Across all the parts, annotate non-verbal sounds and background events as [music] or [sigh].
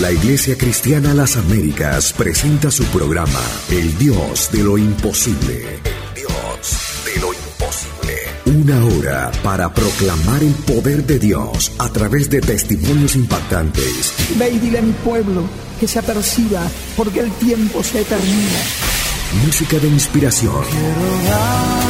La Iglesia Cristiana Las Américas presenta su programa El Dios de lo Imposible. El Dios de lo Imposible. Una hora para proclamar el poder de Dios a través de testimonios impactantes. Ve y a mi pueblo que se aperciba porque el tiempo se termina. Música de inspiración. Quiero dar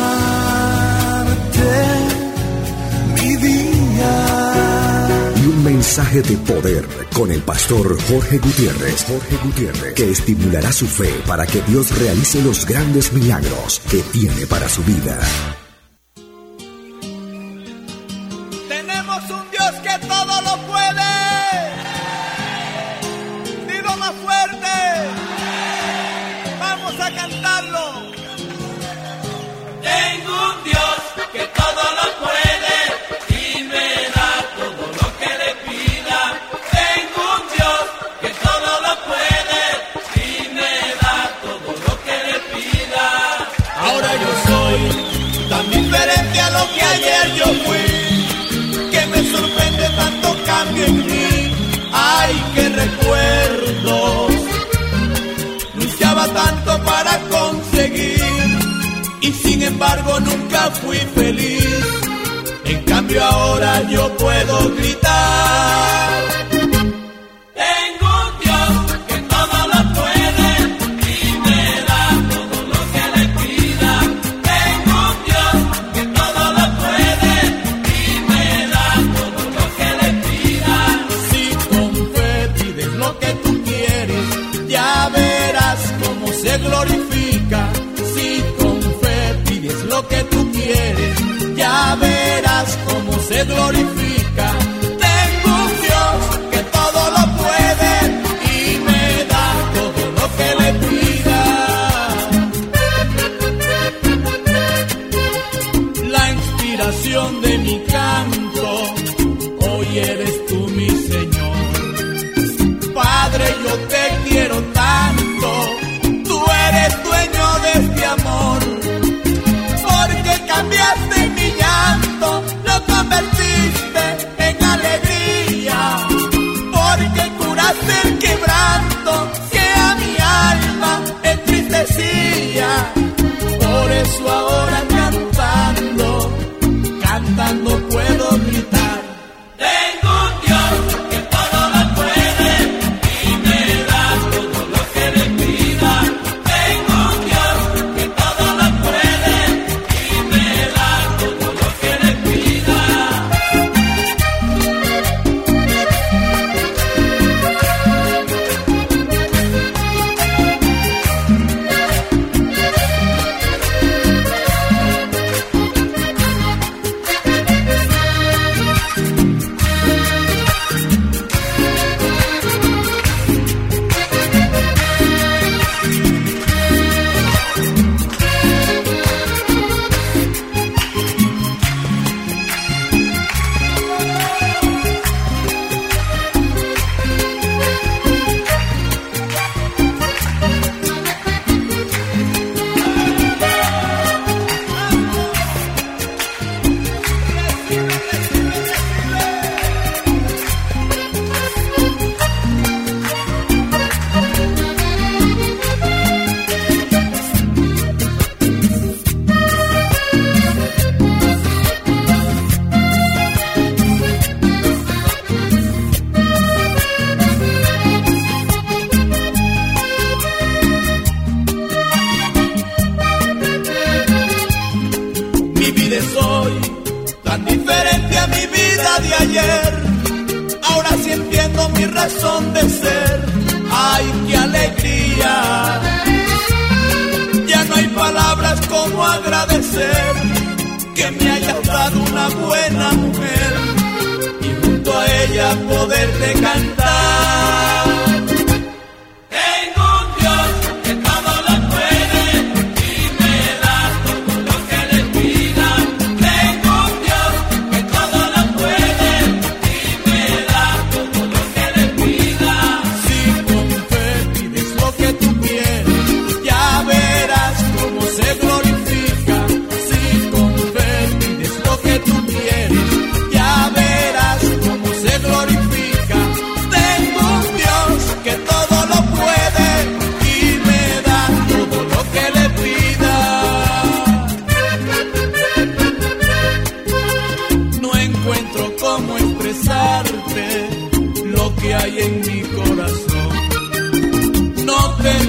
mensaje de poder con el pastor Jorge Gutiérrez. Jorge Gutiérrez, que estimulará su fe para que Dios realice los grandes milagros que tiene para su vida. lo que tú quieres, ya verás cómo se glorifica. Si con fe pides lo que tú quieres, ya verás cómo se glorifica.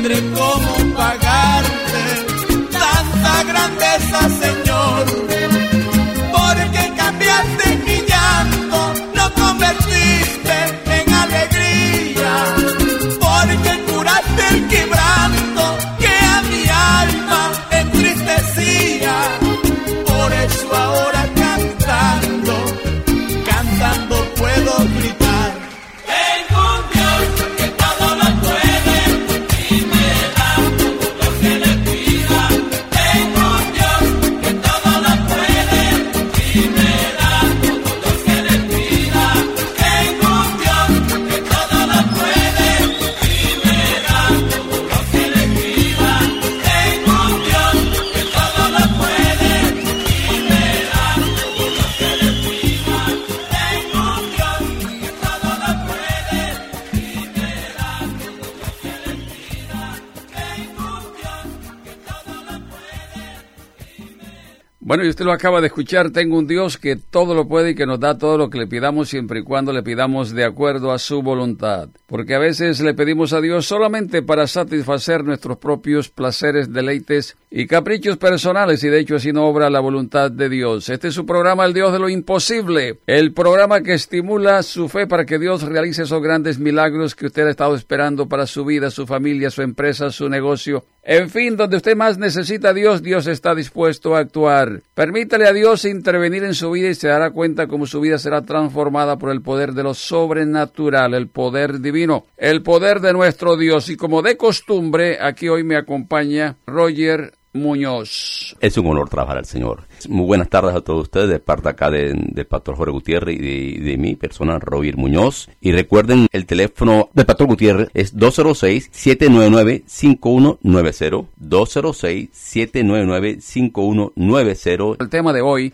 Tendré cómo pagarte tanta grandeza, Señor, Y usted lo acaba de escuchar, tengo un Dios que todo lo puede y que nos da todo lo que le pidamos siempre y cuando le pidamos de acuerdo a su voluntad. Porque a veces le pedimos a Dios solamente para satisfacer nuestros propios placeres, deleites y caprichos personales y de hecho así no obra la voluntad de Dios. Este es su programa El Dios de lo Imposible, el programa que estimula su fe para que Dios realice esos grandes milagros que usted ha estado esperando para su vida, su familia, su empresa, su negocio. En fin, donde usted más necesita a Dios, Dios está dispuesto a actuar. Permítale a Dios intervenir en su vida y se dará cuenta cómo su vida será transformada por el poder de lo sobrenatural, el poder divino, el poder de nuestro Dios. Y como de costumbre, aquí hoy me acompaña Roger Muñoz. Es un honor trabajar al Señor. Muy buenas tardes a todos ustedes, de parte acá de- del Pastor Jorge Gutiérrez y de, de mi persona, Roger Muñoz. Y recuerden, el teléfono del Pastor Gutiérrez es 206-799-5190. 206-799-5190. El tema de hoy,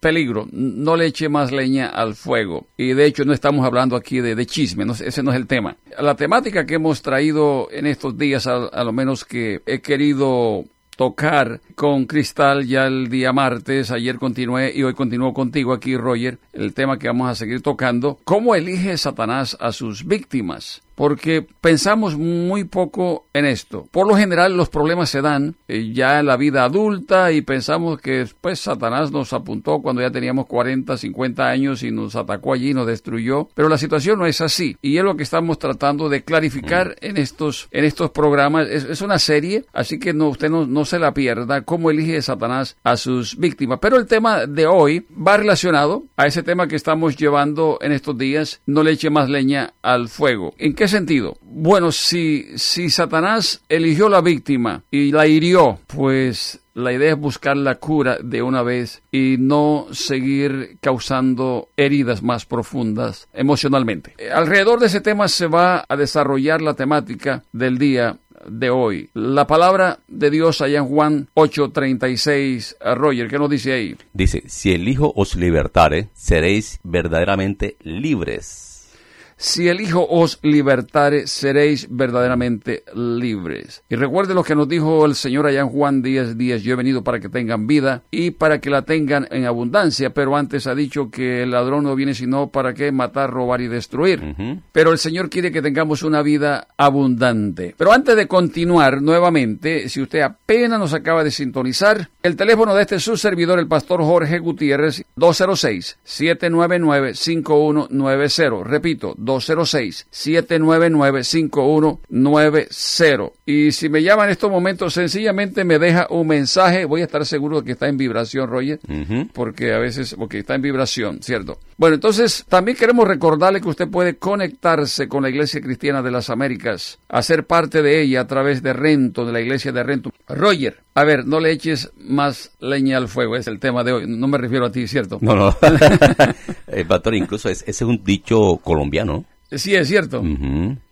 peligro, no le eche más leña al fuego. Y de hecho no estamos hablando aquí de, de chisme, no, ese no es el tema. La temática que hemos traído en estos días, a, a lo menos que he querido tocar con Cristal ya el día martes, ayer continué y hoy continúo contigo aquí, Roger, el tema que vamos a seguir tocando, ¿cómo elige Satanás a sus víctimas? Porque pensamos muy poco en esto. Por lo general los problemas se dan eh, ya en la vida adulta y pensamos que pues Satanás nos apuntó cuando ya teníamos 40, 50 años y nos atacó allí, nos destruyó. Pero la situación no es así y es lo que estamos tratando de clarificar en estos en estos programas. Es, es una serie, así que no usted no, no se la pierda. Cómo elige Satanás a sus víctimas. Pero el tema de hoy va relacionado a ese tema que estamos llevando en estos días. No le eche más leña al fuego. ¿En qué sentido? Bueno, si, si Satanás eligió la víctima y la hirió, pues la idea es buscar la cura de una vez y no seguir causando heridas más profundas emocionalmente. Eh, Alrededor de ese tema se va a desarrollar la temática del día de hoy. La palabra de Dios allá en Juan 8:36, a Roger, ¿qué nos dice ahí? Dice, si el Hijo os libertare, seréis verdaderamente libres. Si el Hijo os libertare, seréis verdaderamente libres. Y recuerde lo que nos dijo el Señor allá en Juan 10, 10. Yo he venido para que tengan vida y para que la tengan en abundancia. Pero antes ha dicho que el ladrón no viene sino para que matar, robar y destruir. Pero el Señor quiere que tengamos una vida abundante. Pero antes de continuar nuevamente, si usted apenas nos acaba de sintonizar, el teléfono de este su servidor, el pastor Jorge Gutiérrez, 206-799-5190. Repito, 206-799-5190. Y si me llama en estos momentos, sencillamente me deja un mensaje. Voy a estar seguro de que está en vibración, Roger porque a veces, porque está en vibración, ¿cierto? Bueno, entonces también queremos recordarle que usted puede conectarse con la Iglesia Cristiana de las Américas, hacer parte de ella a través de Rento, de la Iglesia de Rento. Roger, a ver, no le eches más leña al fuego, es el tema de hoy. No me refiero a ti, ¿cierto? No, no. [laughs] el pastor, incluso es, ese es un dicho colombiano. Sí, es cierto.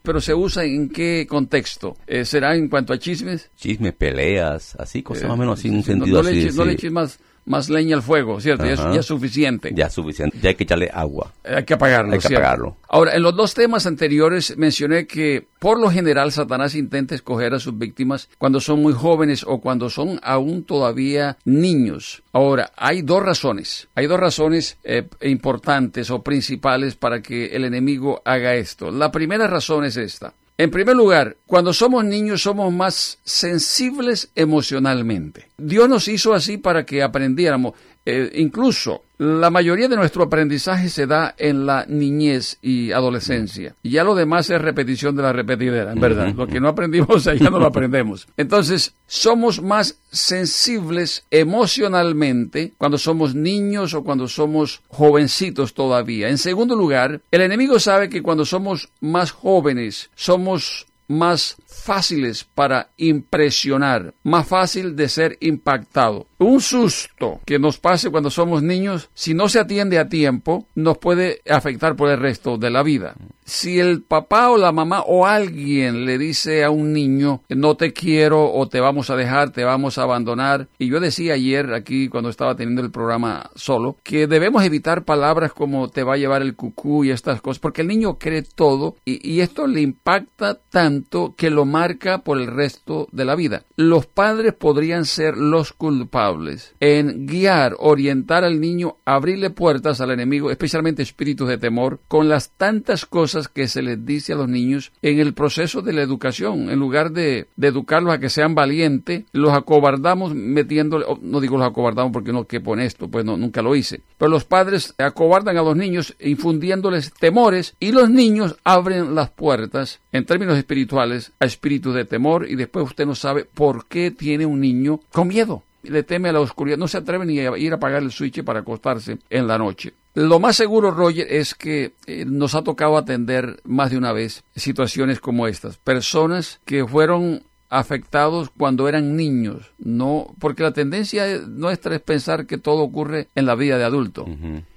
Pero se usa en qué contexto? Eh, ¿Será en cuanto a chismes? Chismes, peleas, así, cosas Eh, más o menos así, en un sí, no- sentido no, así. le de- no le eches más, más leña al fuego, ¿cierto? Ya es, Ajá. ya es suficiente. Ya es suficiente. Ya hay que echarle agua. Hay que apagarlo. Hay que ¿cierto? apagarlo. Ahora, en los dos temas anteriores mencioné que por lo general Satanás intenta escoger a sus víctimas cuando son muy jóvenes o cuando son aún todavía niños. Ahora, hay dos razones. Hay dos razones eh, importantes o principales para que el enemigo haga esto. La primera razón es esta. En primer lugar, cuando somos niños somos más sensibles emocionalmente. Dios nos hizo así para que aprendiéramos. Eh, incluso la mayoría de nuestro aprendizaje se da en la niñez y adolescencia. Y ya lo demás es repetición de la repetidera, en verdad. Lo que no aprendimos ya no lo aprendemos. Entonces, somos más sensibles emocionalmente cuando somos niños o cuando somos jovencitos todavía. En segundo lugar, el enemigo sabe que cuando somos más jóvenes, somos más fáciles para impresionar, más fácil de ser impactado. Un susto que nos pase cuando somos niños, si no se atiende a tiempo, nos puede afectar por el resto de la vida. Si el papá o la mamá o alguien le dice a un niño, no te quiero o te vamos a dejar, te vamos a abandonar, y yo decía ayer aquí cuando estaba teniendo el programa solo, que debemos evitar palabras como te va a llevar el cucú y estas cosas, porque el niño cree todo y, y esto le impacta tanto que lo marca por el resto de la vida. Los padres podrían ser los culpables en guiar, orientar al niño, abrirle puertas al enemigo, especialmente espíritus de temor, con las tantas cosas que se les dice a los niños en el proceso de la educación. En lugar de, educarlos a que sean valientes, los acobardamos metiéndole, oh, no digo los acobardamos porque no que pone esto, pues no, nunca lo hice. Pero los padres acobardan a los niños infundiéndoles temores y los niños abren las puertas, en términos espirituales, a espíritus de temor y después usted no sabe por qué tiene un niño con miedo le teme a la oscuridad, no se atreve ni a ir a apagar el switch para acostarse en la noche. Lo más seguro, Roger, es que eh, nos ha tocado atender más de una vez situaciones como estas. Personas que fueron afectados cuando eran niños, no, porque la tendencia nuestra es pensar que todo ocurre en la vida de adulto.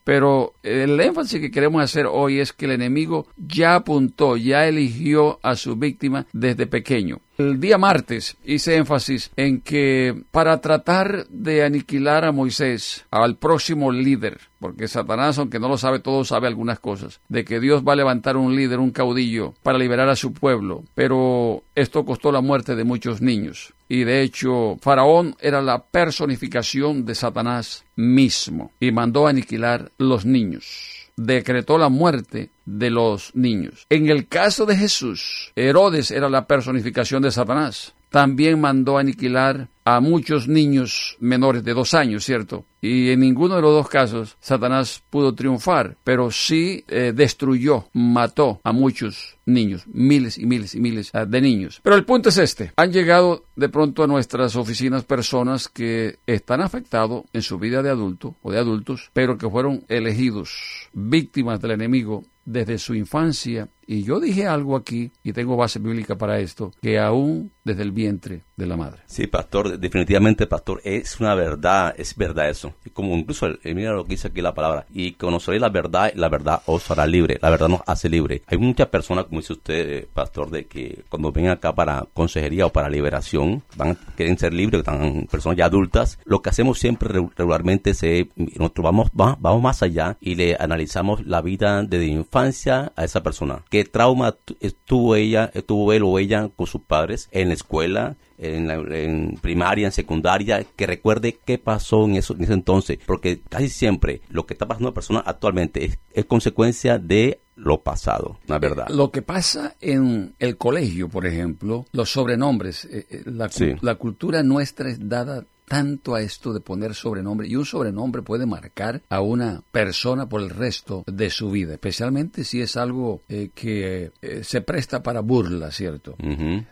Pero el énfasis que queremos hacer hoy es que el enemigo ya apuntó, ya eligió a su víctima desde pequeño. El día martes hice énfasis en que para tratar de aniquilar a Moisés, al próximo líder, porque Satanás, aunque no lo sabe todo, sabe algunas cosas, de que Dios va a levantar un líder, un caudillo, para liberar a su pueblo, pero esto costó la muerte de muchos niños. Y de hecho, Faraón era la personificación de Satanás mismo y mandó aniquilar los niños. Decretó la muerte de los niños. En el caso de Jesús, Herodes era la personificación de Satanás. También mandó aniquilar a muchos niños menores de dos años, ¿cierto? Y en ninguno de los dos casos Satanás pudo triunfar, pero sí eh, destruyó, mató a muchos niños, miles y miles y miles eh, de niños. Pero el punto es este, han llegado de pronto a nuestras oficinas personas que están afectados en su vida de adulto o de adultos, pero que fueron elegidos víctimas del enemigo desde su infancia. Y yo dije algo aquí, y tengo base bíblica para esto, que aún desde el vientre de la madre. Sí, pastor, definitivamente, pastor, es una verdad, es verdad eso. Como incluso, mira lo que dice aquí la palabra, y conoceréis la verdad, la verdad os hará libre, la verdad nos hace libre. Hay muchas personas, como dice usted, eh, pastor, de que cuando ven acá para consejería o para liberación, van, quieren ser libres, están personas ya adultas. Lo que hacemos siempre re- regularmente es, eh, nosotros vamos, va- vamos más allá y le analizamos la vida desde infancia a esa persona. ¿Qué trauma tu- estuvo ella, estuvo él o ella con sus padres en la escuela? en, la- en primaria, en secundaria, que recuerde qué pasó en, eso, en ese entonces, porque casi siempre lo que está pasando a la persona actualmente es, es consecuencia de lo pasado, la verdad. Lo que pasa en el colegio, por ejemplo, los sobrenombres, eh, eh, la, Sí. la cultura nuestra es dada tanto a esto de poner sobrenombre y un sobrenombre puede marcar a una persona por el resto de su vida, especialmente si es algo eh, que eh, se presta para burla, ¿cierto?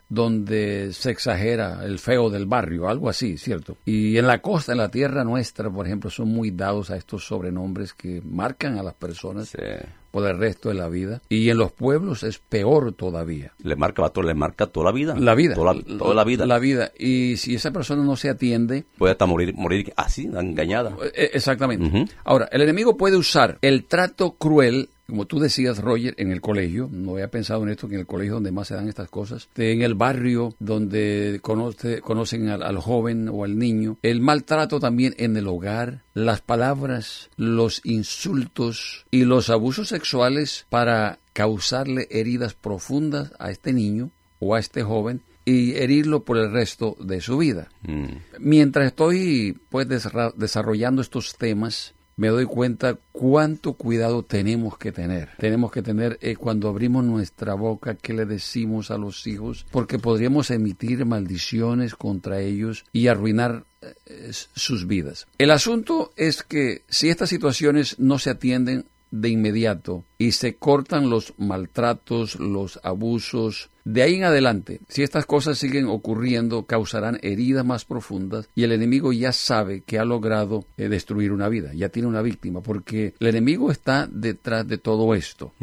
Donde se exagera el feo del barrio, algo así, ¿cierto? Y en la costa, en la tierra nuestra, por ejemplo, son muy dados a estos sobrenombres que marcan a las personas Sí. Por el resto de la vida. Y en los pueblos es peor todavía. Le marca, le marca toda la vida. La vida. Toda la, toda la vida. La vida. Y si esa persona no se atiende, Puede hasta morir, morir así, engañada. eh, exactamente. Ahora, el enemigo puede usar el trato cruel como tú decías, Roger, en el colegio, no había pensado en esto, que en el colegio donde más se dan estas cosas, en el barrio donde conoce- conocen al, al joven o al niño, el maltrato también en el hogar, las palabras, los insultos y los abusos sexuales para causarle heridas profundas a este niño o a este joven y herirlo por el resto de su vida. Mm. Mientras estoy pues desarrollando estos temas, me doy cuenta cuánto cuidado tenemos que tener. Tenemos que tener eh, cuando abrimos nuestra boca qué le decimos a los hijos, porque podríamos emitir maldiciones contra ellos y arruinar eh, sus vidas. El asunto es que si estas situaciones no se atienden de inmediato y se cortan los maltratos, los abusos. De ahí en adelante, si estas cosas siguen ocurriendo, causarán heridas más profundas y el enemigo ya sabe que ha logrado eh, destruir una vida, ya tiene una víctima, porque el enemigo está detrás de todo esto.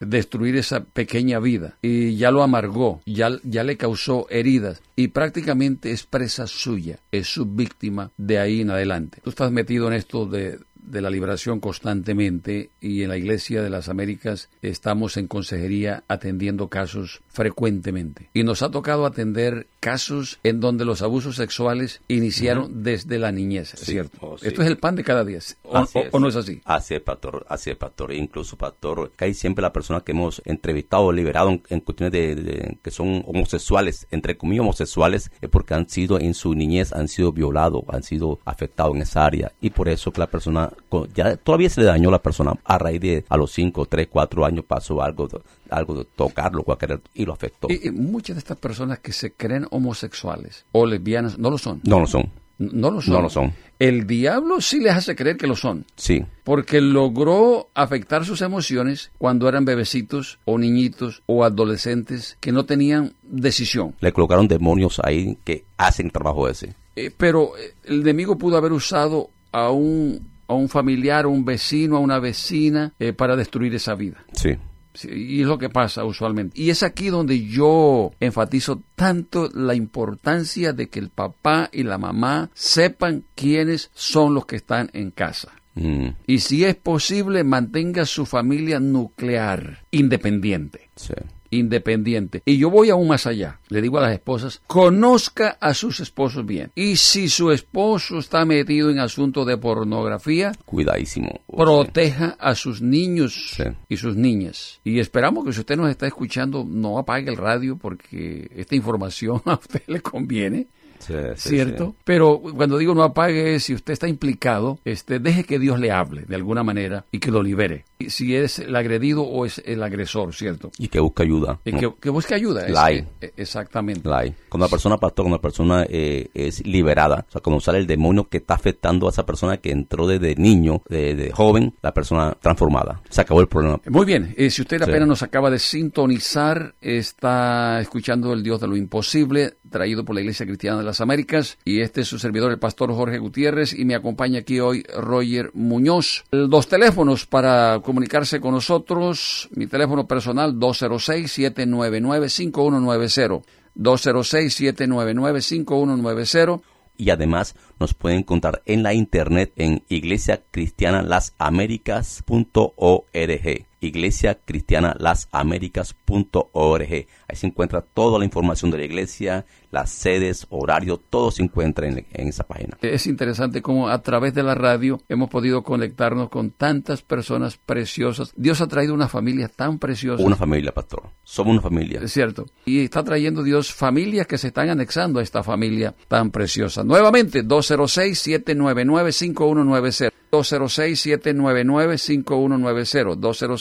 Destruir esa pequeña vida. Y ya lo amargó, ya, ya le causó heridas y prácticamente es presa suya, es su víctima de ahí en adelante. Tú estás metido en esto de, de la liberación constantemente y en la Iglesia de las Américas estamos en consejería atendiendo casos frecuentemente y nos ha tocado atender casos en donde los abusos sexuales iniciaron desde la niñez, Sí. ¿cierto? Oh, sí. Esto es el pan de cada día, ¿o, Así o- no es así? Así es, pastor. Así es, pastor. Incluso, pastor, que hay siempre las personas que hemos entrevistado, liberado en, en cuestiones de, de- que son homosexuales, entre comillas homosexuales, es porque han sido en su niñez, han sido violados, han sido afectados en esa área. Y por eso que la persona, ya todavía se le dañó a la persona a raíz de a los 5, 3, 4 años pasó algo, de- algo de tocarlo, cualquier, y lo afectó. Y, y muchas de estas personas que se creen homosexuales o lesbianas no lo son. No lo son. No lo son. No lo son. El diablo sí les hace creer que lo son. Sí. Porque logró afectar sus emociones cuando eran bebecitos o niñitos o adolescentes que no tenían decisión. Le colocaron demonios ahí que hacen trabajo ese. Eh, pero el enemigo pudo haber usado a un, a un familiar, a un vecino, a una vecina eh, para destruir esa vida. Sí. Sí, y es lo que pasa usualmente. Y es aquí donde yo enfatizo tanto la importancia de que el papá y la mamá sepan quiénes son los que están en casa. Mm, Y si es posible, mantenga su familia nuclear independiente. sí. Independiente. Y yo voy aún más allá. Le digo a las esposas, conozca a sus esposos bien. Y si su esposo está metido en asuntos de pornografía, Cuidadísimo. proteja a sus niños Sí. y sus niñas. Y esperamos que si usted nos está escuchando, no apague el radio porque esta información [laughs] a usted le conviene. Sí, sí, ¿Cierto? sí. Pero cuando digo no apague, si usted está implicado, este, deje que Dios le hable de alguna manera y que lo libere. Y si es el agredido o es el agresor, ¿cierto? Y que busque ayuda. Y que, que busque ayuda. La hay. eh, exactamente. La hay. Cuando una persona, pastor, cuando una persona eh, es liberada, o sea, cuando sale el demonio que está afectando a esa persona que entró desde niño, de, de joven, la persona transformada. Se acabó el problema. Muy bien, eh, si usted apenas nos acaba de sintonizar, está escuchando el Dios de lo Imposible, traído por la Iglesia Cristiana de las Américas, y este es su servidor, el pastor Jorge Gutiérrez, y me acompaña aquí hoy Roger Muñoz. Los teléfonos para comunicarse con nosotros, mi teléfono personal 206-799-5190. 206-799-5190. Y además nos pueden encontrar en la internet en iglesiacristianalasaméricas.org. Iglesia Cristiana Las Américas.org. Ahí se encuentra toda la información de la iglesia, las sedes, horarios, todo se encuentra en, en esa página. Es interesante cómo a través de la radio hemos podido conectarnos con tantas personas preciosas. Dios ha traído una familia tan preciosa. Una familia, pastor. Somos una familia. Es cierto. Y está trayendo Dios familias que se están anexando a esta familia tan preciosa. Nuevamente, 206-799-5190. 206-799-5190.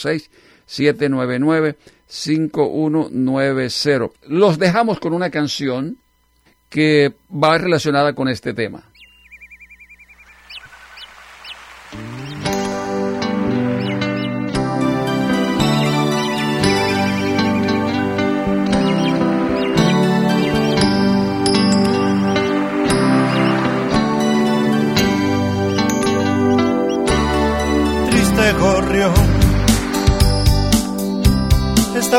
206-799-5190. Los dejamos con una canción que va relacionada con este tema.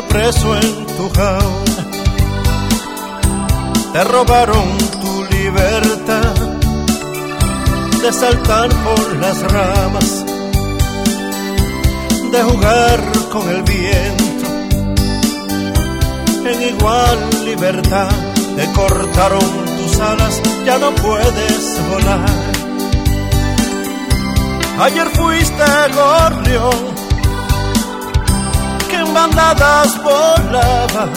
Preso en tu jaula. Te robaron tu libertad de saltar por las ramas de jugar con el viento. En igual libertad te cortaron tus alas, ya no puedes volar. Ayer fuiste gorrión, bandadas volabas,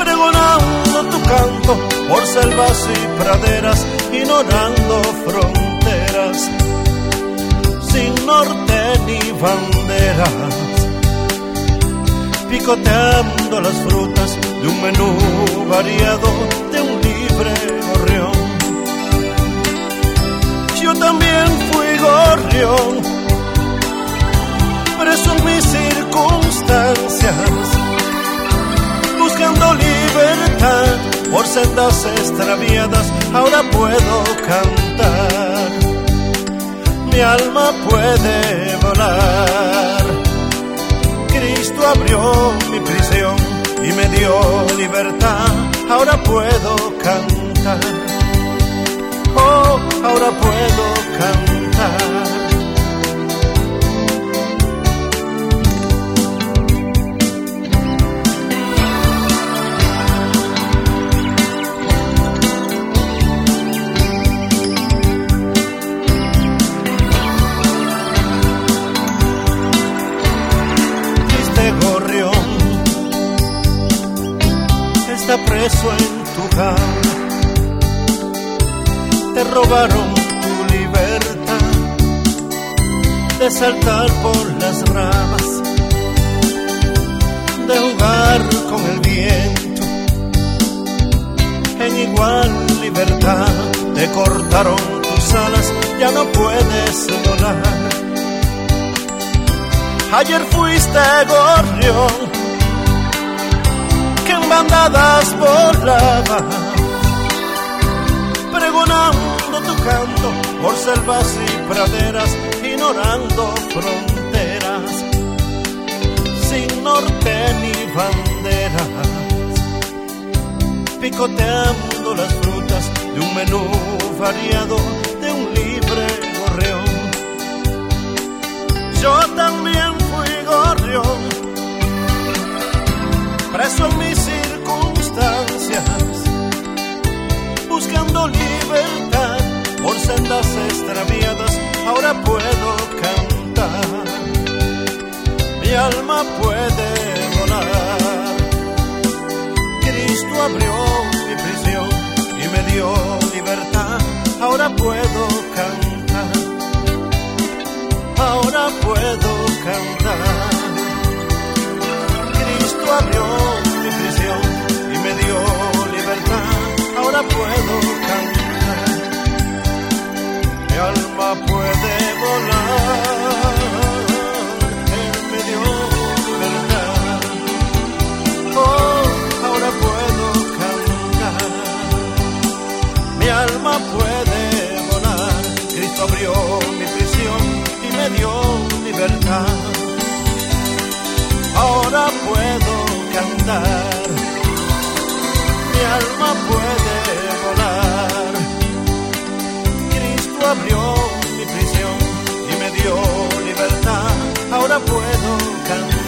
pregonando tu canto por selvas y praderas, ignorando fronteras, sin norte ni banderas, picoteando las frutas de un menú variado de un libre gorrión. Yo también fui gorrión, preso en mis circunstancias, buscando libertad por sendas extraviadas, ahora puedo cantar. Mi alma puede volar. Cristo abrió mi prisión y me dio libertad, ahora puedo cantar. Oh, ahora puedo cantar. Robaron tu libertad de saltar por las ramas, de jugar con el viento. En igual libertad te cortaron tus alas, ya no puedes volar. Ayer fuiste gorrión que en bandadas volaba tu canto por selvas y praderas, ignorando fronteras, sin norte ni banderas, picoteando las frutas de un menú variado de un libre gorrión. Yo también fui gorrión, preso en mis circunstancias buscando libertad por sendas extraviadas, ahora puedo cantar. Mi alma puede volar. Cristo abrió mi prisión y me dio libertad, ahora puedo cantar. Ahora puedo cantar. Cristo abrió mi prisión y me dio libertad ahora puedo Ahora puedo cantar mi alma puede volar. Cristo abrió mi prisión y me dio libertad. Ahora puedo cantar.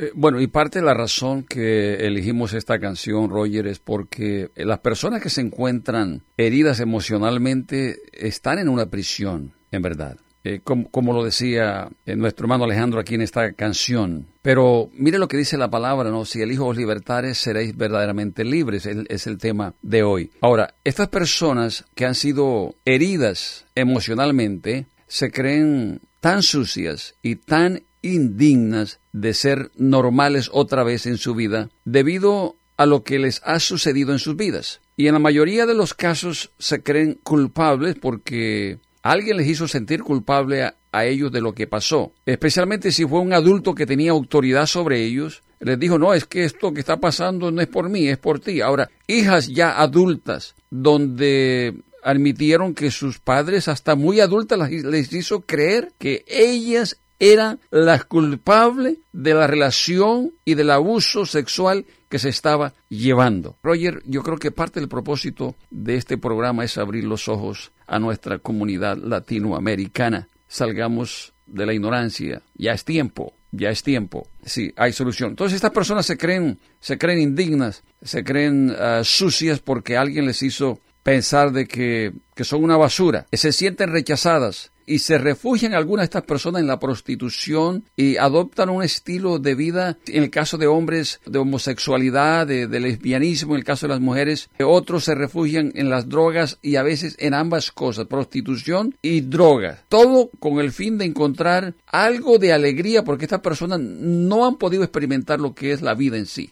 Eh, bueno, y parte de la razón que elegimos esta canción, Roger, es porque las personas que se encuentran heridas emocionalmente están en una prisión, en verdad. Eh, como, lo decía eh, nuestro hermano Alejandro aquí en esta canción. Pero mire lo que dice la palabra, ¿no? Si el Hijo os libertares, seréis verdaderamente libres, es, es el tema de hoy. Ahora, estas personas que han sido heridas emocionalmente se creen tan sucias y tan indignas de ser normales otra vez en su vida debido a lo que les ha sucedido en sus vidas. Y en la mayoría de los casos se creen culpables porque alguien les hizo sentir culpable a, ellos de lo que pasó, especialmente si fue un adulto que tenía autoridad sobre ellos. Les dijo, no, es que esto que está pasando no es por mí, es por ti. Ahora, hijas ya adultas, donde admitieron que sus padres hasta muy adultas les hizo creer que ellas era la culpable de la relación y del abuso sexual que se estaba llevando. Roger, yo creo que parte del propósito de este programa es abrir los ojos a nuestra comunidad latinoamericana. Salgamos de la ignorancia. Ya es tiempo, ya es tiempo. Sí, hay solución. Entonces estas personas se creen, se creen indignas, se creen ah, sucias porque alguien les hizo pensar de que, que son una basura, se sienten rechazadas y se refugian algunas de estas personas en la prostitución y adoptan un estilo de vida, en el caso de hombres, de homosexualidad, de, de lesbianismo, en el caso de las mujeres, otros se refugian en las drogas y a veces en ambas cosas, prostitución y drogas. Todo con el fin de encontrar algo de alegría porque estas personas no han podido experimentar lo que es la vida en sí,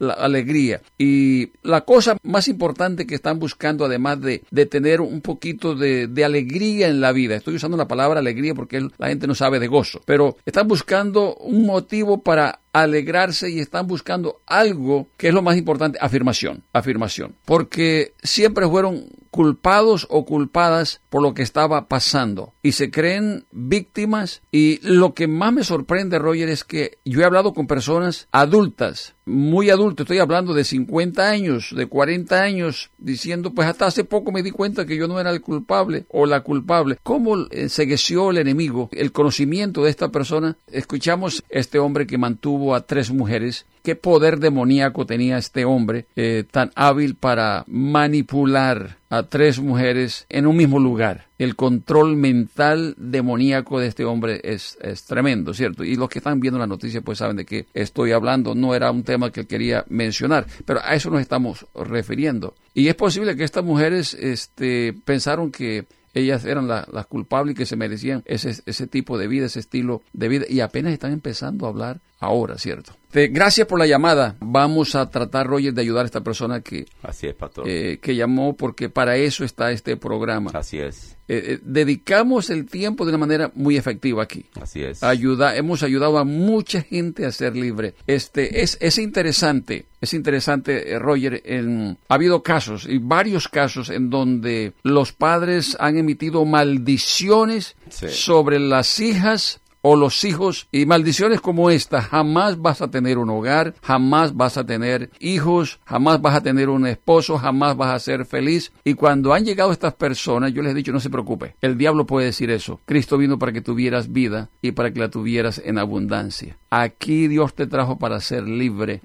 la alegría. Y la cosa más importante que están buscando, además de, de tener un poquito de, de alegría en la vida, estoy usando la palabra alegría porque la gente no sabe de gozo, pero están buscando un motivo para alegrarse y están buscando algo que es lo más importante, afirmación, afirmación, porque siempre fueron culpados o culpadas por lo que estaba pasando y se creen víctimas y lo que más me sorprende, Roger, es que yo he hablado con personas adultas, muy adultas, estoy hablando de 50 años, de 40 años, diciendo, pues hasta hace poco me di cuenta que yo no era el culpable o la culpable. ¿Cómo ensegueció el enemigo el conocimiento de esta persona? Escuchamos este hombre que mantuvo a tres mujeres. ¿Qué poder demoníaco tenía este hombre eh, tan hábil para manipular a tres mujeres en un mismo lugar? El control mental demoníaco de este hombre es, es tremendo, ¿cierto? Y los que están viendo la noticia pues saben de qué estoy hablando. No era un tema que quería mencionar, pero a eso nos estamos refiriendo. Y es posible que estas mujeres este, pensaron que ellas eran la- las culpables y que se merecían ese, ese tipo de vida, ese estilo de vida, y apenas están empezando a hablar ahora, ¿cierto? Te- gracias por la llamada. Vamos a tratar, Roger, de ayudar a esta persona que, Así es, pastor. eh, que llamó, porque para eso está este programa. Así es. Eh, eh, dedicamos el tiempo de una manera muy efectiva aquí. Así es. Ayuda, hemos ayudado a mucha gente a ser libre. Este es, es interesante, es interesante, eh, Roger. En, ha habido casos y varios casos en donde los padres han emitido maldiciones Sí. sobre las hijas o los hijos y maldiciones como esta, jamás vas a tener un hogar, jamás vas a tener hijos, jamás vas a tener un esposo, jamás vas a ser feliz. Y cuando han llegado estas personas, yo les he dicho, no se preocupe, el diablo puede decir eso. Cristo vino para que tuvieras vida y para que la tuvieras en abundancia. Aquí Dios te trajo para ser libre.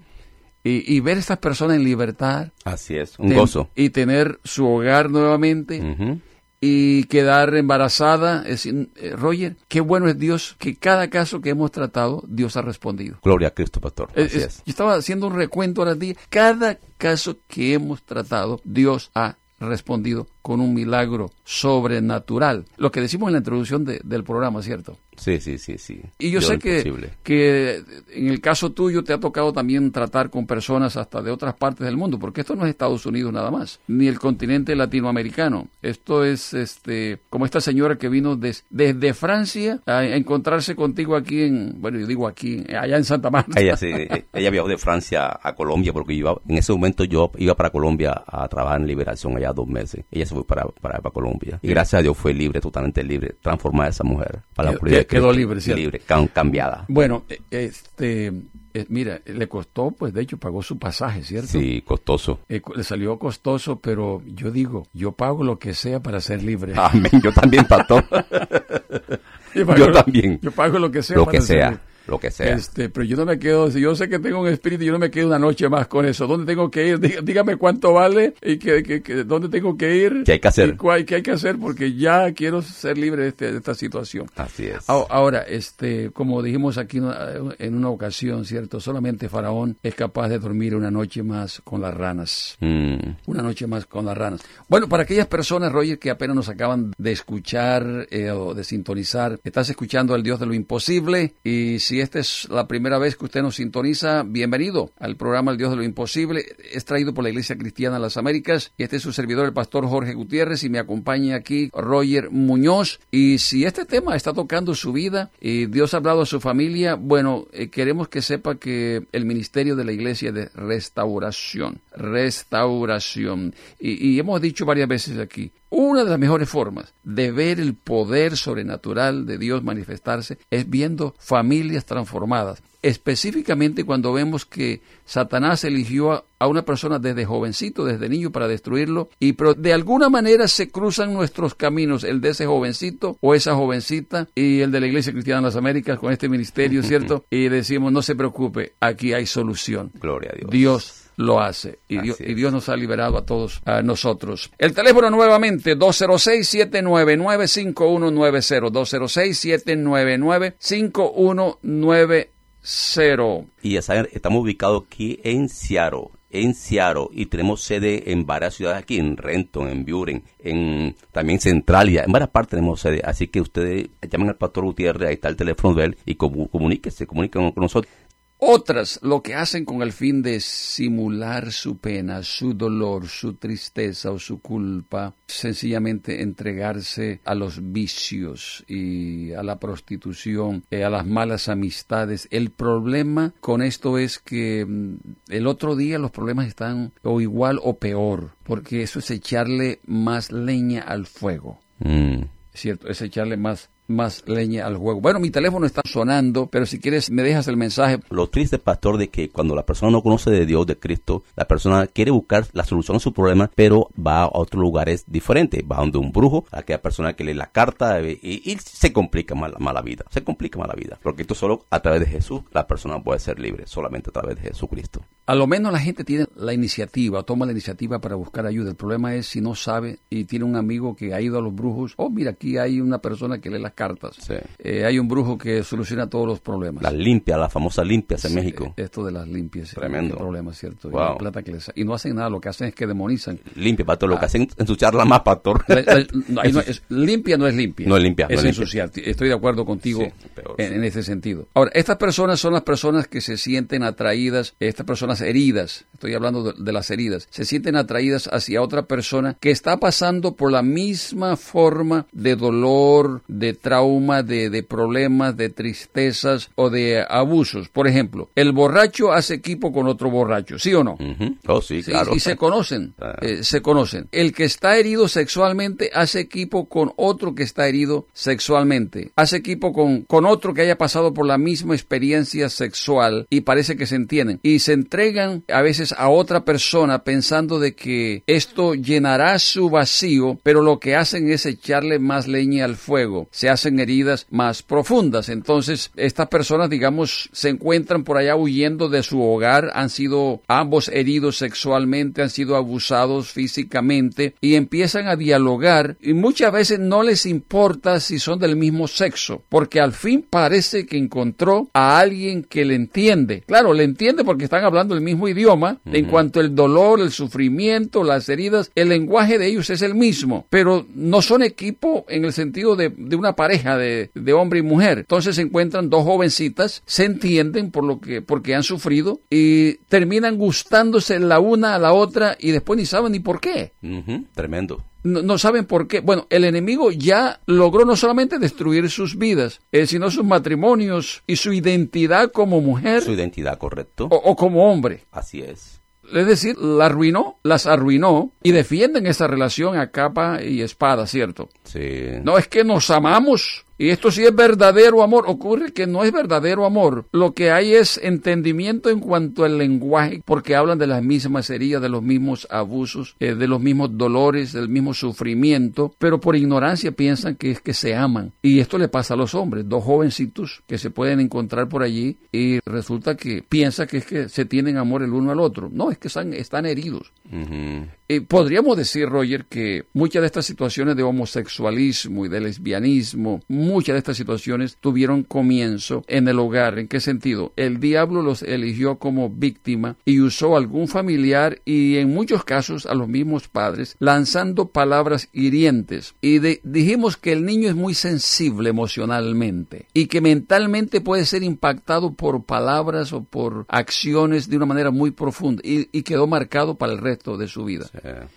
Y, y ver a estas personas en libertad. Así es. Un ten- gozo. Y tener su hogar nuevamente. Y quedar embarazada. Es, eh, Roger, qué bueno es Dios que cada caso que hemos tratado, Dios ha respondido. Gloria a Cristo, pastor. Eh, es- es. Yo estaba haciendo un recuento ahora día. Cada caso que hemos tratado, Dios ha respondido con un milagro sobrenatural. Lo que decimos en la introducción de- del programa, ¿cierto? Sí, sí, sí, sí. Y yo sé que, que en el caso tuyo te ha tocado también tratar con personas hasta de otras partes del mundo, porque esto no es Estados Unidos nada más, ni el continente latinoamericano. Esto es este como esta señora que vino des- desde Francia a encontrarse contigo aquí en, bueno, yo digo aquí, allá en Santa Marta. Ella, sí, ella viajó de Francia a Colombia porque yo iba- en ese momento yo iba para Colombia a trabajar en liberación allá dos meses. Ella se fue para, para, para Colombia. Y gracias a Dios fue libre, totalmente libre, transformada esa mujer. Para la Quedó- quedó libre, ¿cierto? Libre, cam- cambiada. Bueno, eh, este, eh, mira, le costó, pues de hecho pagó su pasaje, ¿cierto? Sí, costoso. Eh, le salió costoso, pero yo digo, yo pago lo que sea para ser libre. Amén. Yo también, pastor. [laughs] Yo pago yo lo- también. Yo pago lo que sea. Lo para que ser sea. libre. Lo que sea. Este, pero yo no me quedo, si yo sé que tengo un espíritu, yo no me quedo una noche más con eso. ¿Dónde tengo que ir? [laughs] Dí- Dígame cuánto vale y que, que- que- dónde tengo que ir. ¿Qué hay que hacer? Y cuál- qué hay que hacer porque ya quiero ser libre de, este- de esta situación. Así es. Ahora, este, como dijimos aquí en una- en una ocasión, ¿cierto? Solamente Faraón es capaz de dormir una noche más con las ranas. Mm, Una noche más con las ranas. Bueno, para aquellas personas, Roger, que apenas nos acaban de escuchar eh, o de sintonizar, estás escuchando al Dios de lo Imposible y si esta es la primera vez que usted nos sintoniza, bienvenido al programa El Dios de lo Imposible. Es traído por la Iglesia Cristiana de las Américas y este es su servidor, el pastor Jorge Gutiérrez y me acompaña aquí Roger Muñoz. Y si este tema está tocando su vida y Dios ha hablado a su familia, bueno, eh, queremos que sepa que el ministerio de la Iglesia es de restauración, restauración. Y hemos dicho varias veces aquí, una de las mejores formas de ver el poder sobrenatural de Dios manifestarse es viendo familias transformadas. Específicamente cuando vemos que Satanás eligió a, una persona desde jovencito, desde niño, para destruirlo, y pero de alguna manera se cruzan nuestros caminos, el de ese jovencito o esa jovencita y el de la Iglesia Cristiana de las Américas con este ministerio, [laughs] ¿cierto? Y decimos, no se preocupe, aquí hay solución. Gloria a Dios. Dios lo hace y. Dios nos ha liberado a todos a nosotros. El teléfono nuevamente 206-799-5190 206-799-5190 Y ya saben, estamos ubicados aquí en Seattle, en Seattle, y tenemos sede en varias ciudades aquí, en Renton, en Buren, en también Centralia, en varias partes tenemos sede. Así que ustedes llamen al pastor Gutiérrez, ahí está el teléfono de él, y comu- comuníquese, comuniquen con nosotros. Otras lo que hacen con el fin de simular su pena, su dolor, su tristeza o su culpa, sencillamente entregarse a los vicios y a la prostitución, eh, a las malas amistades. El problema con esto es que mm, el otro día los problemas están o igual o peor, porque eso es echarle más leña al fuego. Mm. ¿cierto? Es echarle más, más leña al juego. Bueno, mi teléfono está sonando, pero si quieres me dejas el mensaje. Lo triste, pastor, de que cuando la persona no conoce de Dios, de Cristo, la persona quiere buscar la solución a su problema, pero va a otros lugares diferentes. Va donde un brujo, a aquella persona que lee la carta y, y se complica más, más la vida. Se complica más la vida. Porque esto solo a través de Jesús la persona puede ser libre, solamente a través de Jesucristo. A lo menos la gente tiene la iniciativa, toma la iniciativa para buscar ayuda. El problema es si no sabe y tiene un amigo que ha ido a los brujos. Oh, mira, aquí hay una persona que lee las cartas. Sí. Eh, hay un brujo que soluciona todos los problemas. Las limpias, las famosas limpias en Sí, México. Esto de las limpias. eh, Tremendo. problema, ¿cierto? Y la plata que les- y no hacen nada, lo que hacen es que demonizan. Limpia, pastor. Lo que hacen es ensuciarla más, pastor. La- la- no, ahí [laughs] no es- limpia no es limpia. No es limpia, Es no es limpia. ensuciar. Estoy de acuerdo contigo Sí, peor, en, sí. en ese sentido. Ahora, estas personas son las personas que se sienten atraídas, estas personas heridas, estoy hablando de, de las heridas, se sienten atraídas hacia otra persona que está pasando por la misma forma de dolor, de trauma, de, de problemas, de tristezas o de abusos. Por ejemplo, el borracho hace equipo con otro borracho, ¿sí o no? Ujú. Oh, sí, Sí, claro. y se conocen, [laughs] Ah. eh, se conocen. El que está herido sexualmente hace equipo con otro que está herido sexualmente. Hace equipo con, con otro que haya pasado por la misma experiencia sexual y parece que se entienden. Y se entregan a veces a otra persona pensando de que esto llenará su vacío, pero lo que hacen es echarle más leña al fuego. Se hacen heridas más profundas. Entonces, estas personas, digamos, se encuentran por allá huyendo de su hogar, han sido ambos heridos sexualmente, han sido abusados físicamente y empiezan a dialogar y muchas veces no les importa si son del mismo sexo, porque al fin parece que encontró a alguien que le entiende. Claro, le entiende porque están hablando el mismo idioma. En cuanto al dolor, el sufrimiento, las heridas, el lenguaje de ellos es el mismo, pero no son equipo en el sentido de, de una pareja de, de hombre y mujer. Entonces se encuentran dos jovencitas, se entienden por lo que, porque han sufrido y terminan gustándose la una a la otra y después ni saben ni por qué. Tremendo. No, no saben por qué. Bueno, el enemigo ya logró no solamente destruir sus vidas, eh, sino sus matrimonios y su identidad como mujer Su identidad, correcto. o, o como hombre. Así es. Es decir, la arruinó, las arruinó y defienden esa relación a capa y espada, ¿cierto? Sí. No es que nos amamos y esto sí es verdadero amor. Ocurre que no es verdadero amor. Lo que hay es entendimiento en cuanto al lenguaje, porque hablan de las mismas heridas, de los mismos abusos, eh, de los mismos dolores, del mismo sufrimiento, pero por ignorancia piensan que es que se aman. Y esto le pasa a los hombres, dos jovencitos que se pueden encontrar por allí y resulta que piensa que es que se tienen amor el uno al otro. No, es que están, están heridos. Ujú. Eh, podríamos decir, Roger, que muchas de estas situaciones de homosexualismo y de lesbianismo, muchas de estas situaciones tuvieron comienzo en el hogar. ¿En qué sentido? El diablo los eligió como víctima y usó a algún familiar y en muchos casos a los mismos padres, lanzando palabras hirientes. Y de- dijimos que el niño es muy sensible emocionalmente y que mentalmente puede ser impactado por palabras o por acciones de una manera muy profunda y, y quedó marcado para el resto de su vida.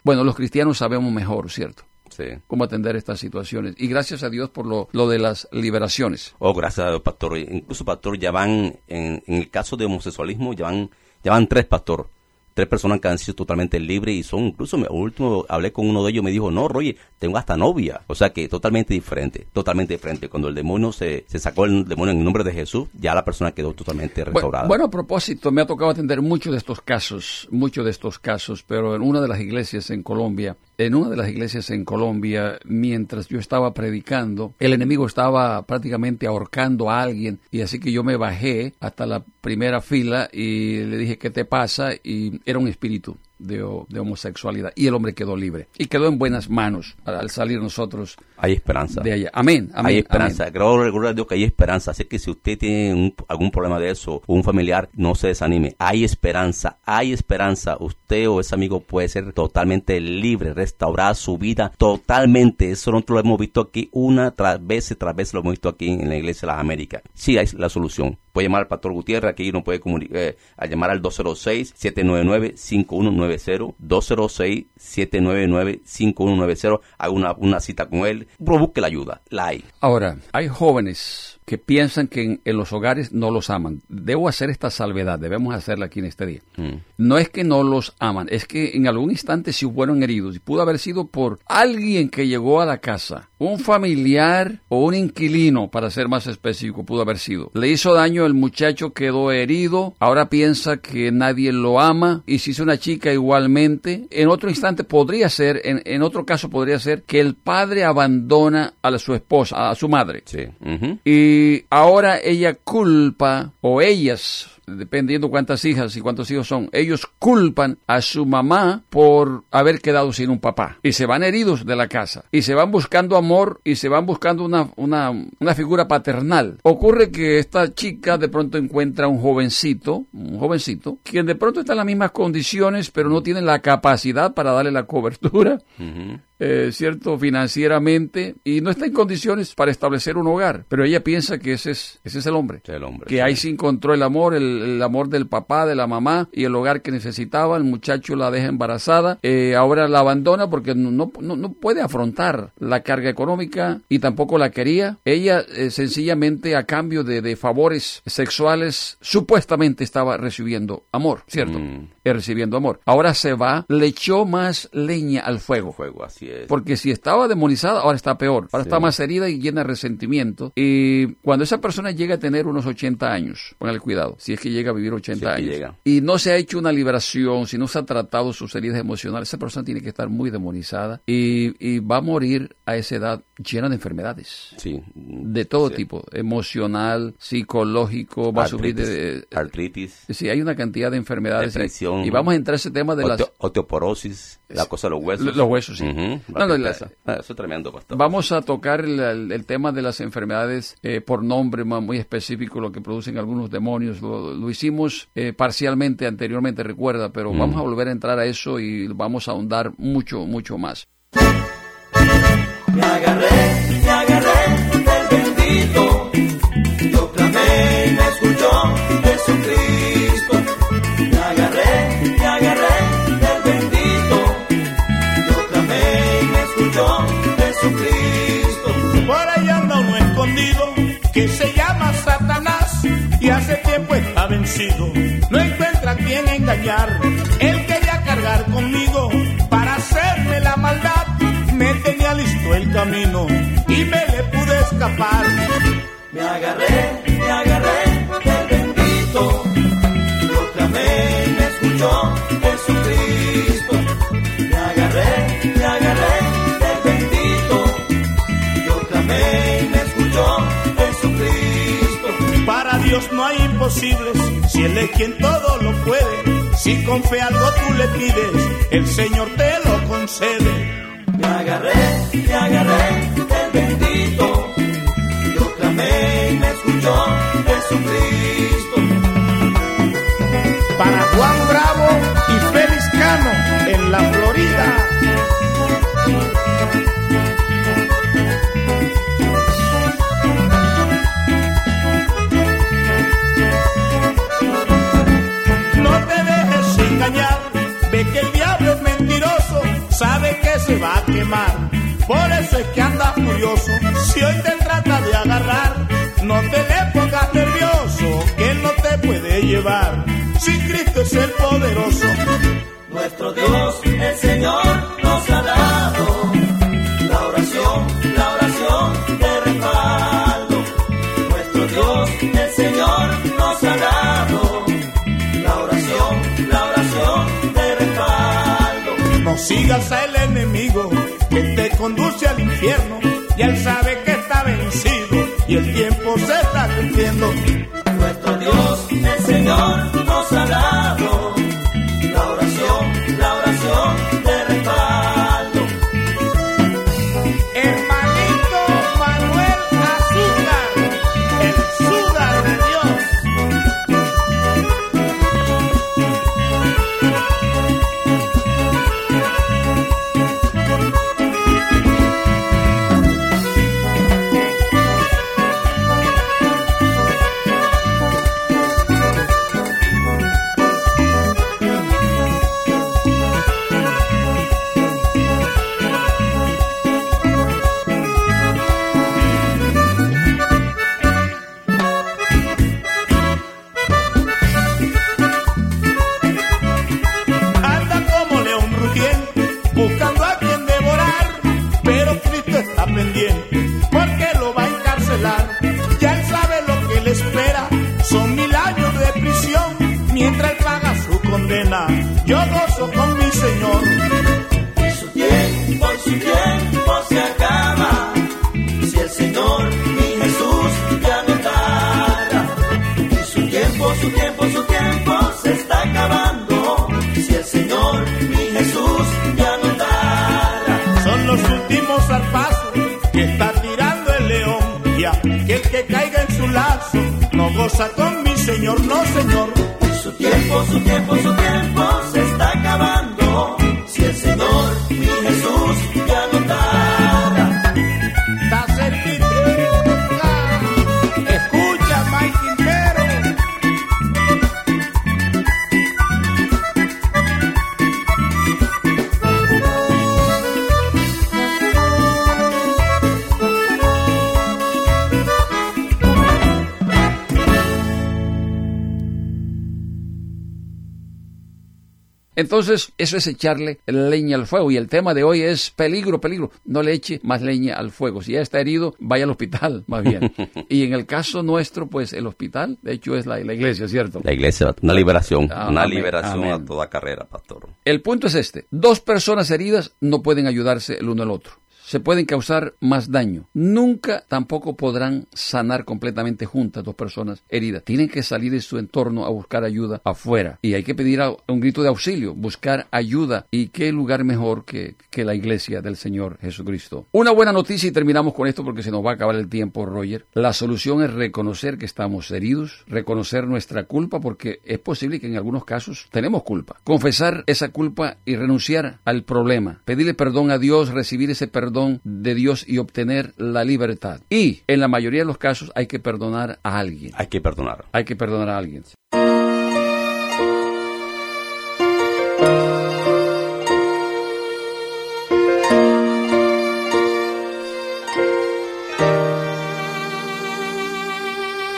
Bueno, los cristianos sabemos mejor, ¿cierto? Sí. Cómo atender estas situaciones. Y gracias a Dios por lo, lo de las liberaciones. Oh, gracias a Dios, pastor. Incluso, pastor, ya van, en, en el caso de homosexualismo, ya van, ya van tres, pastor. tres personas que han sido totalmente libres y son, incluso, me- último hablé con uno de ellos, me dijo, no, Roger, tengo hasta novia. O sea que totalmente diferente, totalmente diferente. Cuando el demonio se, se sacó el demonio en el nombre de Jesús, ya la persona quedó totalmente restaurada. Bueno, a propósito, me ha tocado atender muchos de estos casos, muchos de estos casos, pero en una de las iglesias en Colombia, en una de las iglesias en Colombia, mientras yo estaba predicando, el enemigo estaba prácticamente ahorcando a alguien y así que yo me bajé hasta la primera fila y le dije, ¿qué te pasa? Y era un espíritu. De, de homosexualidad y el hombre quedó libre y quedó en buenas manos al, al salir nosotros hay esperanza. de allá. Amén. amén hay esperanza. amén. Creo a Dios que hay esperanza. Así que si usted tiene un- algún problema de eso, o un familiar, no se desanime. Hay esperanza, hay esperanza. Usted o ese amigo puede ser totalmente libre, restaurar su vida totalmente. Eso nosotros lo hemos visto aquí una tras vez, tras vez lo hemos visto aquí en la Iglesia de las Américas. Sí, hay la solución. Puede llamar al Pastor Gutiérrez, aquí nos puede eh, a llamar al 206-799-5190, 206-799-5190, haga una, una cita con él, busque la ayuda, la hay. Ahora, hay jóvenes que piensan que en, en los hogares no los aman. Debo hacer esta salvedad, debemos hacerla aquí en este día. Mm. No es que no los aman, es que en algún instante sí fueron heridos y pudo haber sido por alguien que llegó a la casa, un familiar o un inquilino, para ser más específico, pudo haber sido. Le hizo daño, el muchacho quedó herido, ahora piensa que nadie lo ama y si es una chica igualmente, en otro instante podría ser, en, en otro caso podría ser que el padre abandona a su esposa, a su madre. Sí. Y ahora ella culpa, o ellas, dependiendo cuántas hijas y cuántos hijos son, ellos culpan a su mamá por haber quedado sin un papá. Y se van heridos de la casa. Y se van buscando amor y se van buscando una, una, una figura paternal. Ocurre que esta chica de pronto encuentra un jovencito, un jovencito, quien de pronto está en las mismas condiciones, pero no tiene la capacidad para darle la cobertura eh, cierto, financieramente y no está en condiciones para establecer un hogar. Pero ella piensa que ese es, ese es el hombre. El hombre, que sí. ahí se encontró el amor, el, el amor del papá, de la mamá y el hogar que necesitaba. El muchacho la deja embarazada. eh, ahora la abandona porque no, no, no- puede afrontar la carga económica y tampoco la quería. Ella eh, sencillamente a cambio de, de favores sexuales supuestamente estaba recibiendo amor, ¿cierto? Mm. Recibiendo amor. Ahora se va, le echó más leña al fuego. Juego, así es. Porque si estaba demonizada, ahora está peor. Ahora Sí. está más herida y llena de resentimiento. Y cuando esa persona llega a tener unos 80 años, póngale cuidado, si es que llega a vivir 80 Si es que años, llega. y no se ha hecho una liberación, si no se ha tratado sus heridas emocionales, esa persona tiene que estar muy demonizada y, y va a morir a esa edad llena de enfermedades. Sí. De todo Sí. tipo, emocional, psicológico, va a sufrir de... Artritis, artritis, Sí, hay una cantidad de enfermedades. Y vamos a entrar a ese tema de las... oteo- osteoporosis, la cosa de los huesos. Los huesos, sí. Ujú, la No, no, la-. Ah, eso es tremendo, pastor. Vamos a tocar el, el- el tema de las enfermedades eh, por nombre ma- muy específico, lo que producen algunos demonios. Lo, lo hicimos eh, parcialmente anteriormente, recuerda, pero Mm. vamos a volver a entrar a eso y vamos a ahondar mucho, mucho más. Me agarré, me agarré del bendito. Que se llama Satanás y hace tiempo está vencido. No encuentra quien engañar. Él quería cargar conmigo para hacerme la maldad. Me tenía listo el camino y me le pude escapar. Me agarré, me agarré del bendito. Y me escuchó Dios no hay imposibles, si Él es quien todo lo puede. Si con fe algo tú le pides, el Señor te lo concede. Me agarré, me agarré del bendito. Yo clamé y me escuchó Jesucristo. Para Juan Bravo y Félix Cano en la Florida. Ve que el diablo es mentiroso, sabe que se va a quemar. Por eso es que anda furioso, si hoy te trata de agarrar, no te le pongas nervioso, que él no te puede llevar. si Cristo es el poderoso. Nuestro Dios, el Señor, Y él sabe que está vencido y el tiempo se está cumpliendo. Eso es echarle leña al fuego. Y el tema de hoy es peligro, peligro. No le eche más leña al fuego. Si ya está herido, vaya al hospital, [laughs] más bien. y en el caso nuestro, pues el hospital, de hecho, es la, la iglesia, ¿cierto? La iglesia, una liberación, Ah, una amén, liberación amén. a toda carrera, pastor. El punto es este. Dos personas heridas no pueden ayudarse el uno al otro. Se pueden causar más daño. Nunca tampoco podrán sanar completamente juntas dos personas heridas. Tienen que salir de su entorno a buscar ayuda afuera. Y hay que pedir un grito de auxilio, buscar ayuda. ¿Y qué lugar mejor que, que la iglesia del Señor Jesucristo? Una buena noticia y terminamos con esto porque se nos va a acabar el tiempo, Roger. La solución es reconocer que estamos heridos, reconocer nuestra culpa porque es posible que en algunos casos tenemos culpa. Confesar esa culpa y renunciar al problema. Pedirle perdón a Dios, recibir ese perdón de Dios y obtener la libertad. Y en la mayoría de los casos hay que perdonar a alguien. Hay que perdonar. Hay que perdonar a alguien.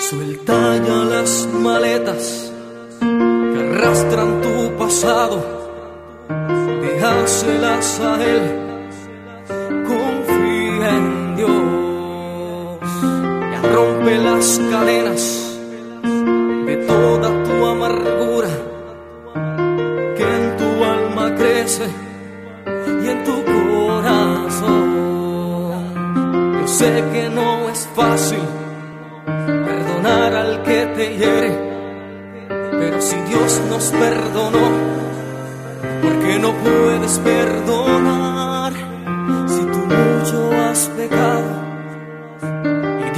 Suelta ya las maletas que arrastran tu pasado, déjaselas a Él, las cadenas de toda tu amargura que en tu alma crece y en tu corazón. Yo sé que no es fácil perdonar al que te hiere. Pero si Dios nos perdonó, ¿por qué no puedes perdonar? Si tú mucho has pecado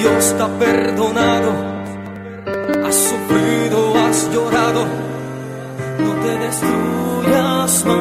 Dios te ha perdonado, has sufrido, has llorado, no te destruyas más.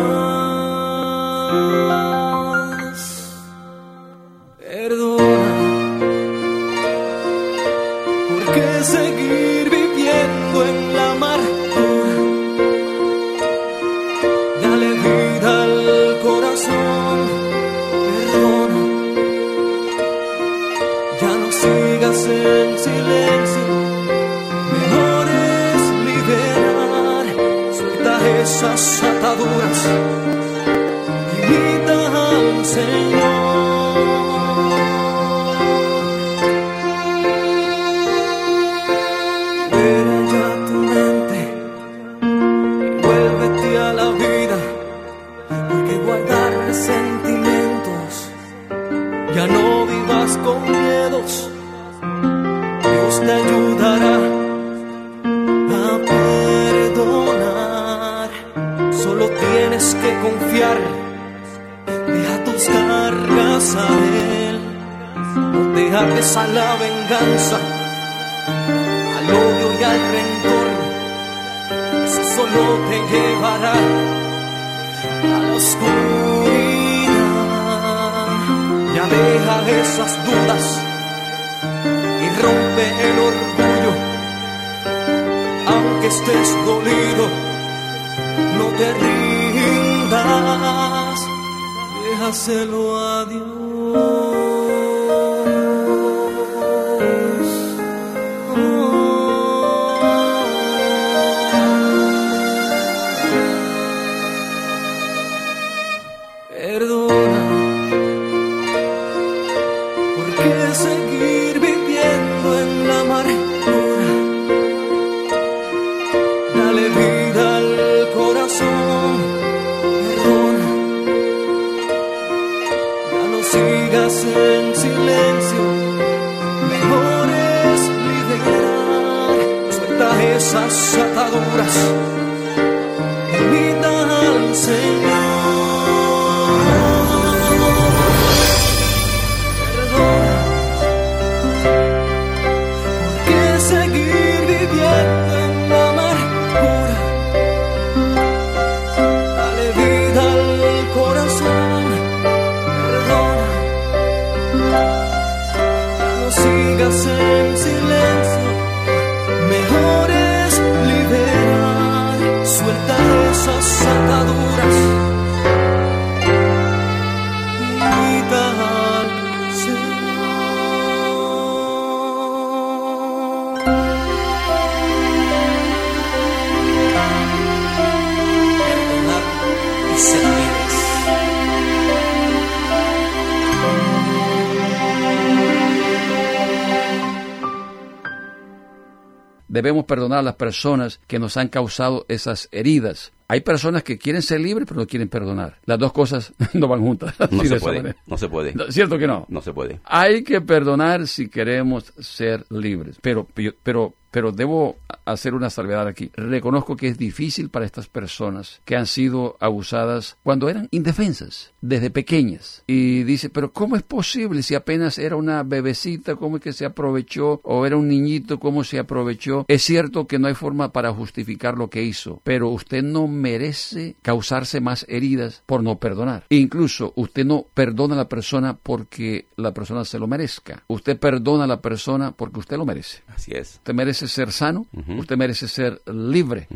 Perdonar a las personas que nos han causado esas heridas. Hay personas que quieren ser libres pero no quieren perdonar. Las dos cosas [laughs] no van juntas. No se puede, no se puede, ¿Cierto que no? no se puede. Hay que perdonar si queremos ser libres. Pero, pero, pero debo hacer una salvedad aquí. Reconozco que es difícil para estas personas que han sido abusadas cuando eran indefensas, desde pequeñas. Y dice, pero ¿cómo es posible si apenas era una bebecita, cómo es que se aprovechó? O era un niñito, ¿cómo se aprovechó? Es cierto que no hay forma para justificar lo que hizo, pero usted no merece causarse más heridas por no perdonar. Incluso usted no perdona a la persona porque la persona se lo merezca. Usted perdona a la persona porque usted lo merece. Así es. Usted merece ser sano, usted merece ser libre,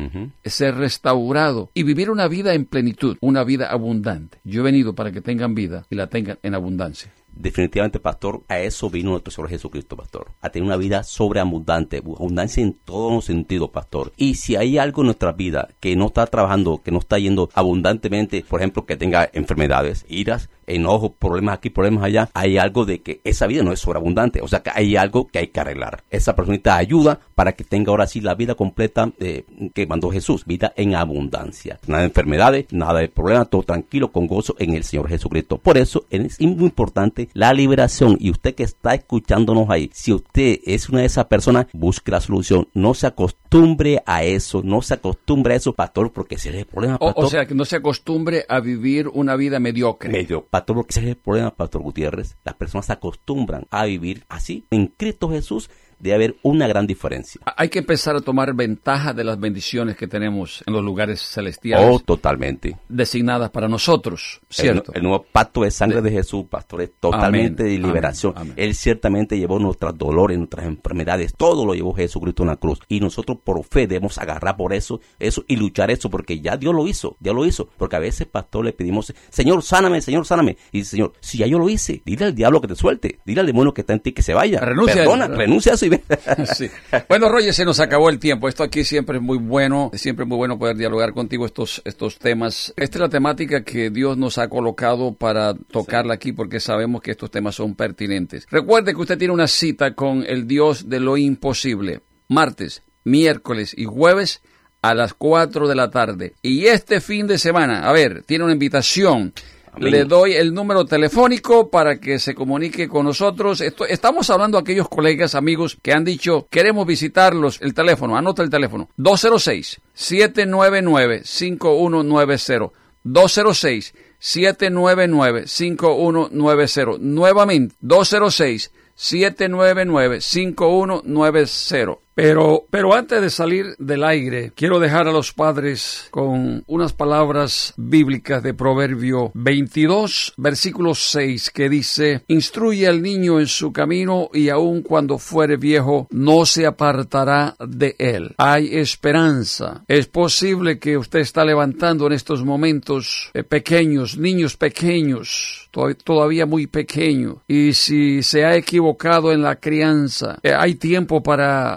ser restaurado y vivir una vida en plenitud, una vida abundante. Yo he venido para que tengan vida y la tengan en abundancia. Definitivamente, pastor, a eso vino nuestro Señor Jesucristo, pastor. A tener una vida sobreabundante, abundancia en todos los sentidos, pastor. Y si hay algo en nuestra vida que no está trabajando, que no está yendo abundantemente, por ejemplo, que tenga enfermedades, iras, enojos, problemas aquí, problemas allá, hay algo de que esa vida no es sobreabundante. O sea que hay algo que hay que arreglar. Esa personita ayuda para que tenga ahora sí la vida completa eh, que mandó Jesús, vida en abundancia. Nada de enfermedades, nada de problemas, todo tranquilo, con gozo en el Señor Jesucristo. Por eso es muy importante la liberación. Y usted que está escuchándonos ahí, si usted es una de esas personas, busque la solución. No se acostumbre a eso, no se acostumbre a eso, pastor, porque ese es el problema, O, pastor. o sea, que no se acostumbre a vivir una vida mediocre. medio, pastor, porque ese es el problema, pastor Gutiérrez. Las personas se acostumbran a vivir así. En Cristo Jesús debe haber una gran diferencia. Hay que empezar a tomar ventaja de las bendiciones que tenemos en los lugares celestiales Oh, totalmente. designadas para nosotros, ¿cierto? El, el nuevo pacto de sangre de Jesús, pastor, es totalmente Amén, de liberación. amén, amén. Él ciertamente llevó nuestros dolores, nuestras enfermedades, todo lo llevó Jesucristo en la cruz. Y nosotros por fe debemos agarrar por eso, eso y luchar eso, porque ya Dios lo hizo, Dios lo hizo. Porque a veces, pastor, le pedimos, Señor, sáname, Señor, sáname. Y dice, Señor, si ya yo lo hice, dile al diablo que te suelte, dile al demonio que está en ti que se vaya. Renuncia a Perdona, él. renuncia a eso y [laughs] Sí. Bueno, Roger, se nos acabó el tiempo. Esto aquí siempre es muy bueno, siempre es muy bueno poder dialogar contigo estos, estos temas. Esta es la temática que Dios nos ha colocado para tocarla aquí porque sabemos que estos temas son pertinentes. Recuerde que usted tiene una cita con el Dios de lo imposible. Martes, miércoles y jueves a las 4 de la tarde. Y este fin de semana, a ver, tiene una invitación. Amén. Le doy el número telefónico para que se comunique con nosotros. Esto- estamos hablando a aquellos colegas, amigos que han dicho, queremos visitarlos. El teléfono, anota el teléfono. 206-799-5190. 206-799-5190. Nuevamente, 206-799-5190. Pero, pero antes de salir del aire, quiero dejar a los padres con unas palabras bíblicas de Proverbio 22, versículo 6, que dice, Instruye al niño en su camino y aun cuando fuere viejo, no se apartará de él. Hay esperanza. Es posible que usted está levantando en estos momentos eh, pequeños, niños pequeños, to- todavía muy pequeños. Y si se ha equivocado en la crianza, eh, hay tiempo para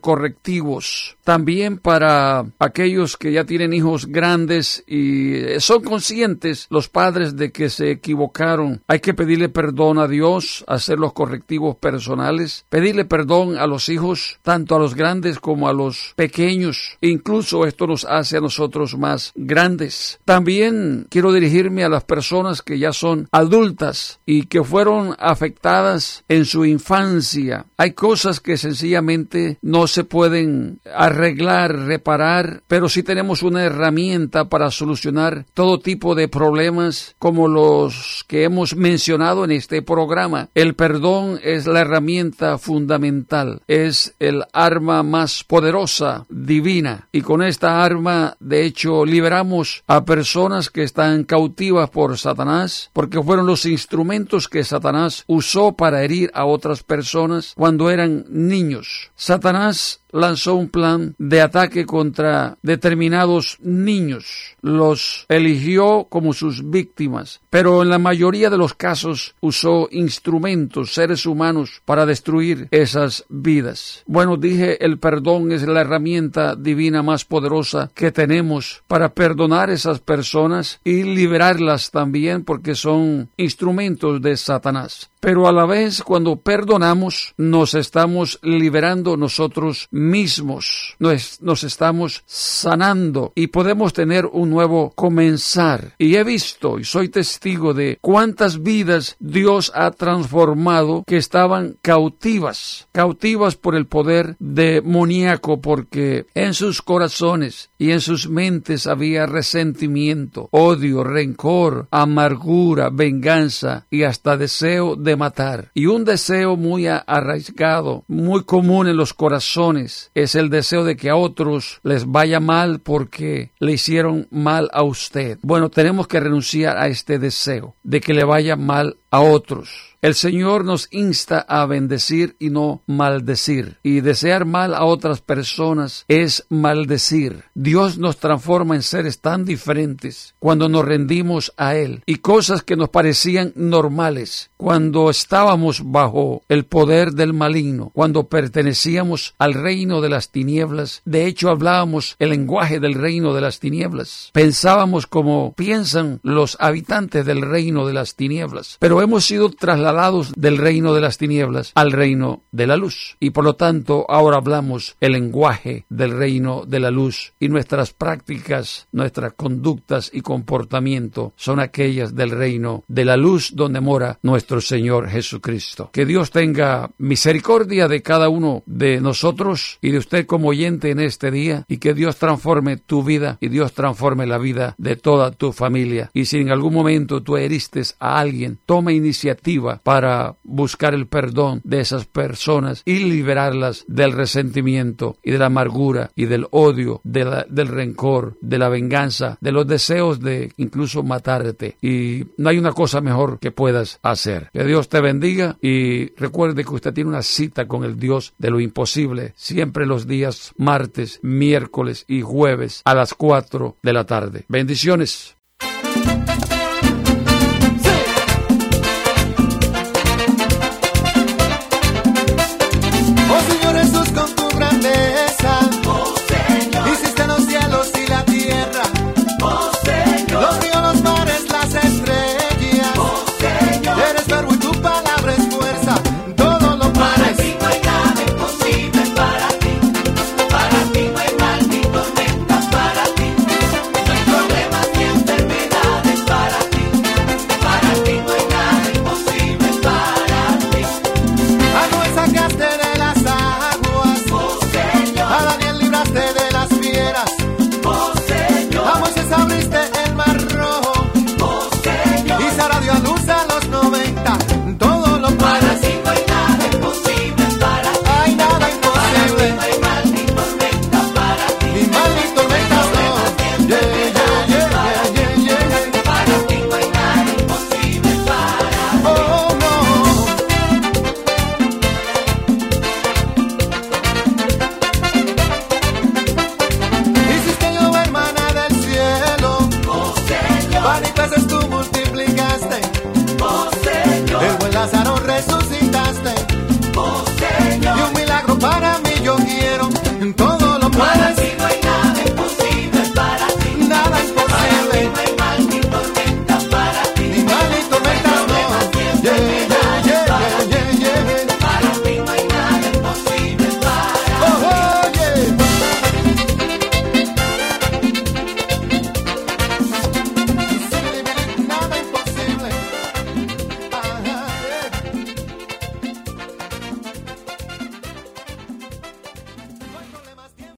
correctivos. También para aquellos que ya tienen hijos grandes y eh, son conscientes los padres de que se equivocaron. Hay que pedirle perdón a Dios, hacer los correctivos personales, pedirle perdón a los hijos, tanto a los grandes como a los pequeños. Incluso esto nos hace a nosotros más grandes. También quiero dirigirme a las personas que ya son adultas y que fueron afectadas en su infancia. Hay cosas que sencillamente no se pueden arreglar, reparar, pero sí tenemos una herramienta para solucionar todo tipo de problemas como los que hemos mencionado en este programa. El perdón es la herramienta fundamental, es el arma más poderosa, divina, y con esta arma, de hecho, liberamos a personas que están cautivas por Satanás, porque fueron los instrumentos que Satanás usó para herir a otras personas cuando eran niños. Satanás lanzó un plan de ataque contra determinados niños. Los eligió como sus víctimas, pero en la mayoría de los casos usó instrumentos, seres humanos, para destruir esas vidas. Bueno, dije, el perdón es la herramienta divina más poderosa que tenemos para perdonar esas personas y liberarlas también porque son instrumentos de Satanás. Pero a la vez, cuando perdonamos, nos estamos liberando nosotros mismos, nos, nos estamos sanando y podemos tener un nuevo comenzar. Y he visto y soy testigo de cuántas vidas Dios ha transformado que estaban cautivas, cautivas por el poder demoníaco, porque en sus corazones y en sus mentes había resentimiento, odio, rencor, amargura, venganza y hasta deseo de matar. Y un deseo muy arraigado, muy común en los corazones, es el deseo de que a otros les vaya mal porque le hicieron mal a usted. Bueno, tenemos que renunciar a este deseo de que le vaya mal a otros. El Señor nos insta a bendecir y no maldecir. Y desear mal a otras personas es maldecir. Dios nos transforma en seres tan diferentes cuando nos rendimos a Él. Y cosas que nos parecían normales cuando estábamos bajo el poder del maligno, cuando pertenecíamos al reino de las tinieblas. De hecho, hablábamos el lenguaje del reino de las tinieblas. Pensábamos como piensan los habitantes del reino de las tinieblas. Pero hemos sido trasladados del reino de las tinieblas al reino de la luz. Y por lo tanto, ahora hablamos el lenguaje del reino de la luz. Y nuestras prácticas, nuestras conductas y comportamiento son aquellas del reino de la luz donde mora nuestro Señor Jesucristo. Que Dios tenga misericordia de cada uno de nosotros y de usted como oyente en este día y que Dios transforme tu vida y Dios transforme la vida de toda tu familia. Y si en algún momento tú heriste a alguien, toma iniciativa para buscar el perdón de esas personas y liberarlas del resentimiento y de la amargura y del odio, de del rencor, de la venganza, de los deseos de incluso matarte. Y no hay una cosa mejor que puedas hacer. Que Dios te bendiga y recuerde que usted tiene una cita con el Dios de lo imposible siempre los días martes, miércoles y jueves a las 4 de la tarde. Bendiciones.